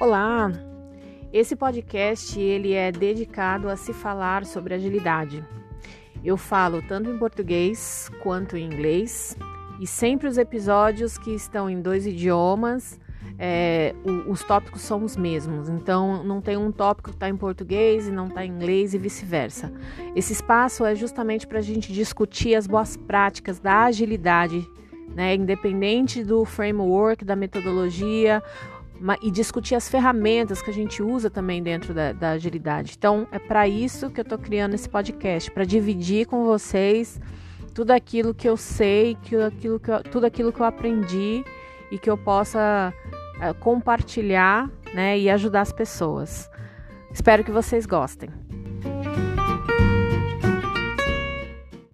Olá. Esse podcast ele é dedicado a se falar sobre agilidade. Eu falo tanto em português quanto em inglês e sempre os episódios que estão em dois idiomas, é, os tópicos são os mesmos. Então não tem um tópico que está em português e não está em inglês e vice-versa. Esse espaço é justamente para a gente discutir as boas práticas da agilidade, né? Independente do framework, da metodologia e discutir as ferramentas que a gente usa também dentro da, da agilidade. Então, é para isso que eu estou criando esse podcast, para dividir com vocês tudo aquilo que eu sei, que aquilo que eu, tudo aquilo que eu aprendi e que eu possa é, compartilhar né, e ajudar as pessoas. Espero que vocês gostem.